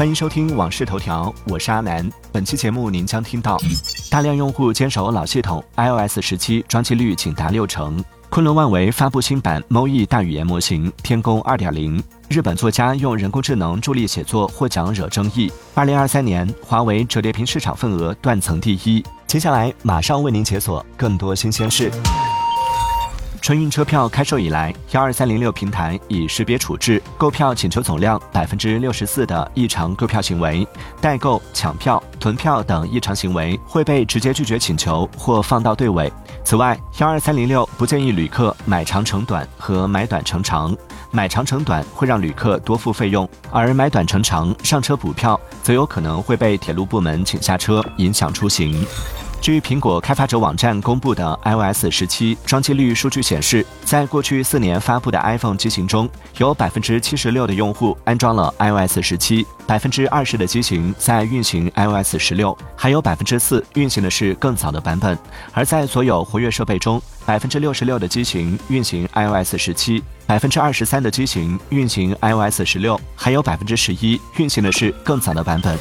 欢迎收听《往事头条》，我是阿南。本期节目您将听到：大量用户坚守老系统，iOS 十七装机率仅达六成；昆仑万维发布新版 MoE 大语言模型天宫二点零；日本作家用人工智能助力写作获奖惹争议；二零二三年华为折叠屏市场份额断层第一。接下来马上为您解锁更多新鲜事。春运车票开售以来，幺二三零六平台已识别处置购票请求总量百分之六十四的异常购票行为，代购、抢票、囤票等异常行为会被直接拒绝请求或放到队尾。此外，幺二三零六不建议旅客买长乘短和买短乘长，买长乘短会让旅客多付费用，而买短乘长上车补票则有可能会被铁路部门请下车，影响出行。据苹果开发者网站公布的 iOS 十七装机率数据显示，在过去四年发布的 iPhone 机型中，有百分之七十六的用户安装了 iOS 十七，百分之二十的机型在运行 iOS 十六，还有百分之四运行的是更早的版本。而在所有活跃设备中，百分之六十六的机型运行 iOS 十七，百分之二十三的机型运行 iOS 十六，还有百分之十一运行的是更早的版本。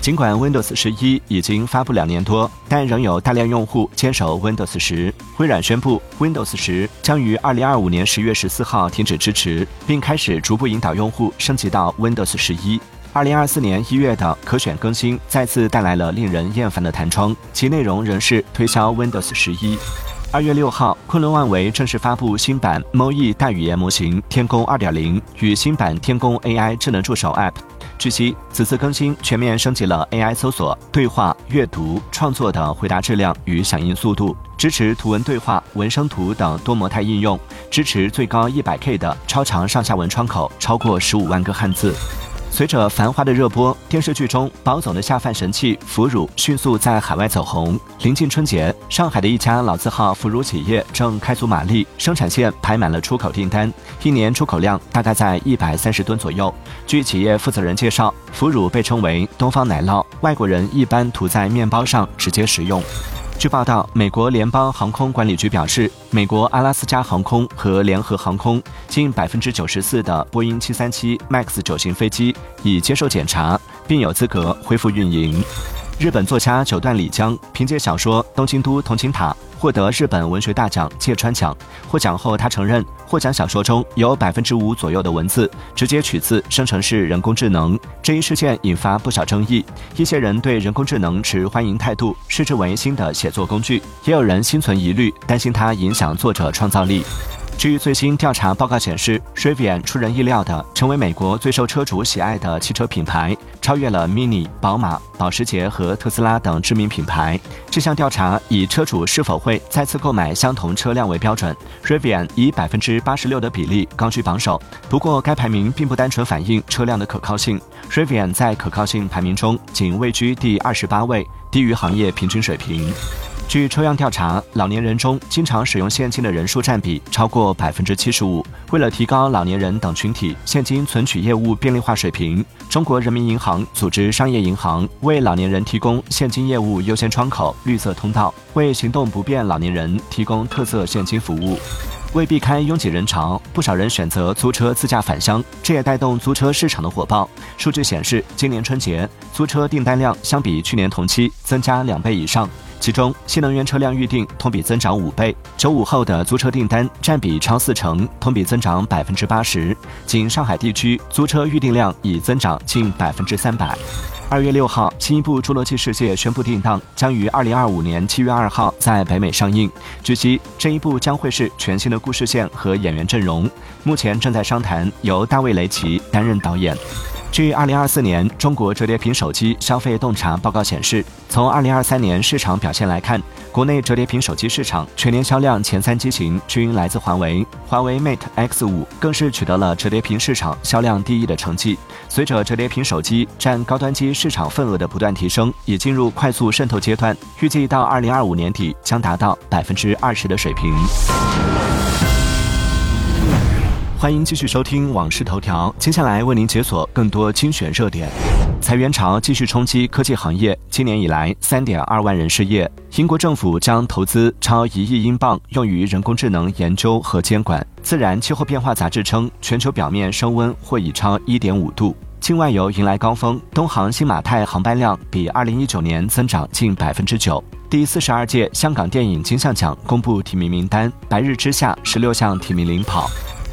尽管 Windows 十一已经发布两年多，但仍有大量用户坚守 Windows 十。微软宣布，Windows 十将于二零二五年十月十四号停止支持，并开始逐步引导用户升级到 Windows 十一。二零二四年一月的可选更新再次带来了令人厌烦的弹窗，其内容仍是推销 Windows 十一。二月六号，昆仑万维正式发布新版 MoE 大语言模型天宫二点零与新版天宫 AI 智能助手 App。据悉，此次更新全面升级了 AI 搜索、对话、阅读、创作的回答质量与响应速度，支持图文对话、文生图等多模态应用，支持最高一百 K 的超长上下文窗口，超过十五万个汉字。随着《繁花》的热播，电视剧中宝总的下饭神器腐乳迅速在海外走红。临近春节，上海的一家老字号腐乳企业正开足马力，生产线排满了出口订单，一年出口量大概在一百三十吨左右。据企业负责人介绍，腐乳被称为“东方奶酪”，外国人一般涂在面包上直接食用。据报道，美国联邦航空管理局表示，美国阿拉斯加航空和联合航空近百分之九十四的波音七三七 MAX 九型飞机已接受检查，并有资格恢复运营。日本作家九段里江凭借小说《东京都同情塔》获得日本文学大奖芥川奖。获奖后，他承认获奖小说中有百分之五左右的文字直接取自生成式人工智能。这一事件引发不少争议，一些人对人工智能持欢迎态度，视之为新的写作工具；也有人心存疑虑，担心它影响作者创造力。据最新调查报告显示，Rivian 出人意料地成为美国最受车主喜爱的汽车品牌，超越了 Mini、宝马、保时捷和特斯拉等知名品牌。这项调查以车主是否会再次购买相同车辆为标准，Rivian 以百分之八十六的比例高居榜首。不过，该排名并不单纯反映车辆的可靠性，Rivian 在可靠性排名中仅位居第二十八位，低于行业平均水平。据抽样调查，老年人中经常使用现金的人数占比超过百分之七十五。为了提高老年人等群体现金存取业务便利化水平，中国人民银行组织商业银行为老年人提供现金业务优先窗口“绿色通道”，为行动不便老年人提供特色现金服务。为避开拥挤人潮，不少人选择租车自驾返乡，这也带动租车市场的火爆。数据显示，今年春节租车订单量相比去年同期增加两倍以上。其中，新能源车辆预订同比增长五倍，九五后的租车订单占比超四成，同比增长百分之八十。仅上海地区租车预订量已增长近百分之三百。二月六号，新一部《侏罗纪世界》宣布定档，将于二零二五年七月二号在北美上映。据悉，这一部将会是全新的故事线和演员阵容，目前正在商谈由大卫·雷奇担任导演。据二零二四年中国折叠屏手机消费洞察报告显示，从二零二三年市场表现来看，国内折叠屏手机市场全年销量前三机型均来自华为，华为 Mate X 五更是取得了折叠屏市场销量第一的成绩。随着折叠屏手机占高端机市场份额的不断提升，已进入快速渗透阶段，预计到二零二五年底将达到百分之二十的水平。欢迎继续收听《往事头条》，接下来为您解锁更多精选热点。裁员潮继续冲击科技行业，今年以来，三点二万人失业。英国政府将投资超一亿英镑用于人工智能研究和监管。自然气候变化杂志称，全球表面升温或已超一点五度。境外游迎来高峰，东航新马泰航班量比二零一九年增长近百分之九。第四十二届香港电影金像奖公布提名名单，白日之下十六项提名领跑。